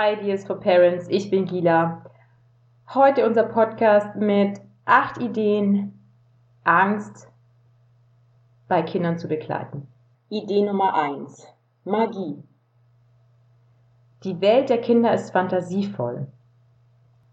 Ideas for Parents. Ich bin Gila. Heute unser Podcast mit acht Ideen, Angst bei Kindern zu begleiten. Idee Nummer eins: Magie. Die Welt der Kinder ist fantasievoll.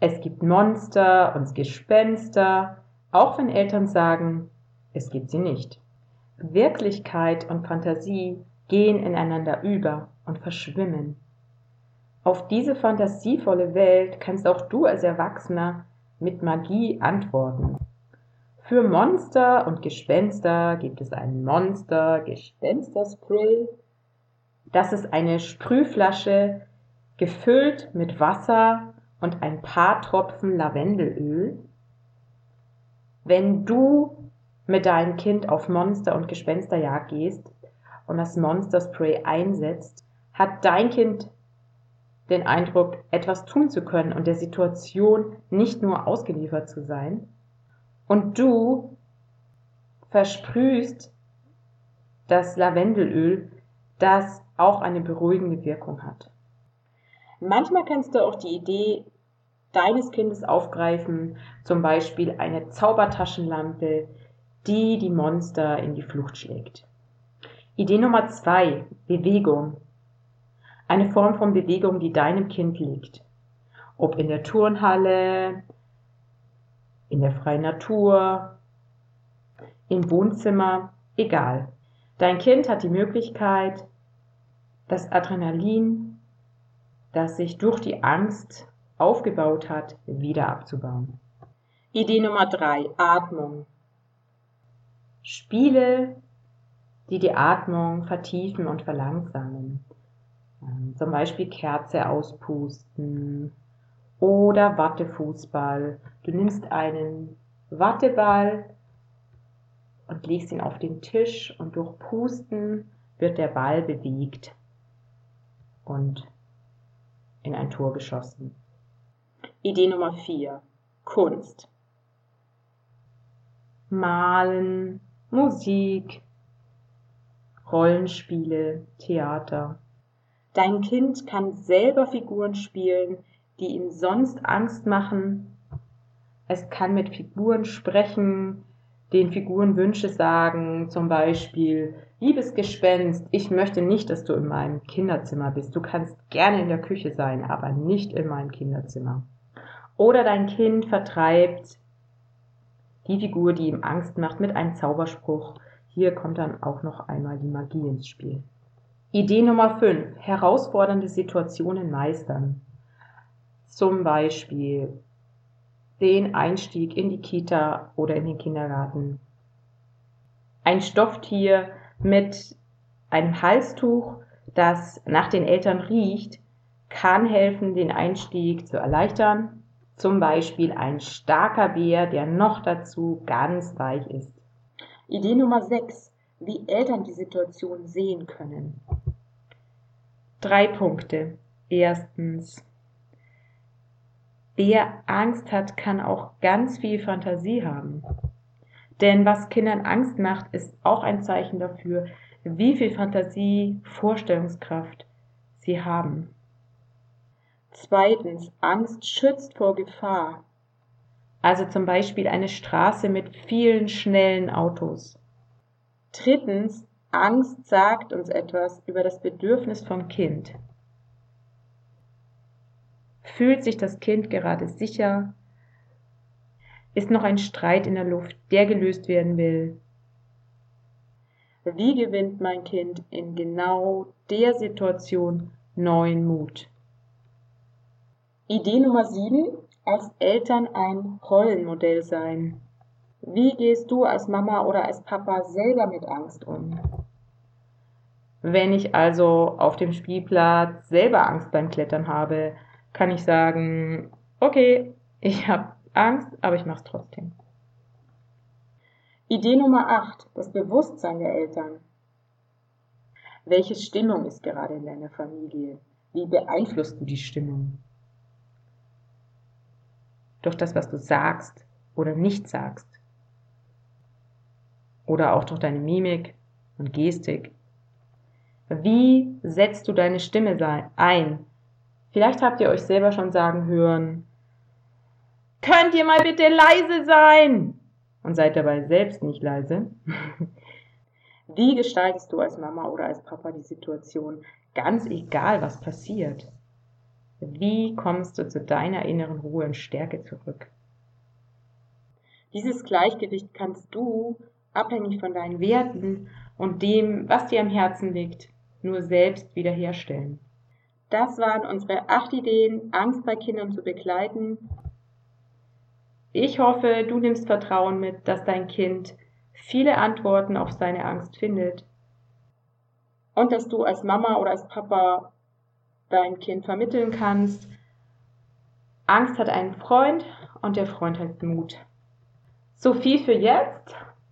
Es gibt Monster und Gespenster, auch wenn Eltern sagen, es gibt sie nicht. Wirklichkeit und Fantasie gehen ineinander über und verschwimmen. Auf diese fantasievolle Welt kannst auch du als Erwachsener mit Magie antworten. Für Monster und Gespenster gibt es ein Monster-Gespenster-Spray. Das ist eine Sprühflasche gefüllt mit Wasser und ein paar Tropfen Lavendelöl. Wenn du mit deinem Kind auf Monster- und Gespensterjagd gehst und das Monster-Spray einsetzt, hat dein Kind den Eindruck, etwas tun zu können und der Situation nicht nur ausgeliefert zu sein. Und du versprühst das Lavendelöl, das auch eine beruhigende Wirkung hat. Manchmal kannst du auch die Idee deines Kindes aufgreifen, zum Beispiel eine Zaubertaschenlampe, die die Monster in die Flucht schlägt. Idee Nummer zwei, Bewegung eine Form von Bewegung, die deinem Kind liegt. Ob in der Turnhalle, in der freien Natur, im Wohnzimmer, egal. Dein Kind hat die Möglichkeit, das Adrenalin, das sich durch die Angst aufgebaut hat, wieder abzubauen. Idee Nummer drei: Atmung. Spiele, die die Atmung vertiefen und verlangsamen. Ähm, zum Beispiel Kerze auspusten oder Wattefußball. Du nimmst einen Watteball und legst ihn auf den Tisch und durch Pusten wird der Ball bewegt und in ein Tor geschossen. Idee Nummer 4. Kunst. Malen, Musik, Rollenspiele, Theater. Dein Kind kann selber Figuren spielen, die ihm sonst Angst machen. Es kann mit Figuren sprechen, den Figuren Wünsche sagen, zum Beispiel, liebes Gespenst, ich möchte nicht, dass du in meinem Kinderzimmer bist. Du kannst gerne in der Küche sein, aber nicht in meinem Kinderzimmer. Oder dein Kind vertreibt die Figur, die ihm Angst macht, mit einem Zauberspruch. Hier kommt dann auch noch einmal die Magie ins Spiel. Idee Nummer 5. Herausfordernde Situationen meistern. Zum Beispiel den Einstieg in die Kita oder in den Kindergarten. Ein Stofftier mit einem Halstuch, das nach den Eltern riecht, kann helfen, den Einstieg zu erleichtern. Zum Beispiel ein starker Bär, der noch dazu ganz weich ist. Idee Nummer 6. Wie Eltern die Situation sehen können. Drei Punkte. Erstens. Wer Angst hat, kann auch ganz viel Fantasie haben. Denn was Kindern Angst macht, ist auch ein Zeichen dafür, wie viel Fantasie, Vorstellungskraft sie haben. Zweitens, Angst schützt vor Gefahr. Also zum Beispiel eine Straße mit vielen schnellen Autos. Drittens, Angst sagt uns etwas über das Bedürfnis vom Kind. Fühlt sich das Kind gerade sicher? Ist noch ein Streit in der Luft, der gelöst werden will? Wie gewinnt mein Kind in genau der Situation neuen Mut? Idee Nummer 7. Als Eltern ein Rollenmodell sein. Wie gehst du als Mama oder als Papa selber mit Angst um? Wenn ich also auf dem Spielplatz selber Angst beim Klettern habe, kann ich sagen, okay, ich habe Angst, aber ich mache es trotzdem. Idee Nummer 8, das Bewusstsein der Eltern. Welche Stimmung ist gerade in deiner Familie? Wie beeinflusst du die Stimmung? Durch das, was du sagst oder nicht sagst. Oder auch durch deine Mimik und Gestik wie setzt du deine Stimme ein? Vielleicht habt ihr euch selber schon sagen hören, könnt ihr mal bitte leise sein? Und seid dabei selbst nicht leise. Wie gestaltest du als Mama oder als Papa die Situation? Ganz egal, was passiert. Wie kommst du zu deiner inneren Ruhe und Stärke zurück? Dieses Gleichgewicht kannst du, abhängig von deinen Werten und dem, was dir am Herzen liegt, nur selbst wiederherstellen. Das waren unsere acht Ideen, Angst bei Kindern zu begleiten. Ich hoffe, du nimmst Vertrauen mit, dass dein Kind viele Antworten auf seine Angst findet und dass du als Mama oder als Papa dein Kind vermitteln kannst. Angst hat einen Freund und der Freund hat Mut. So viel für jetzt.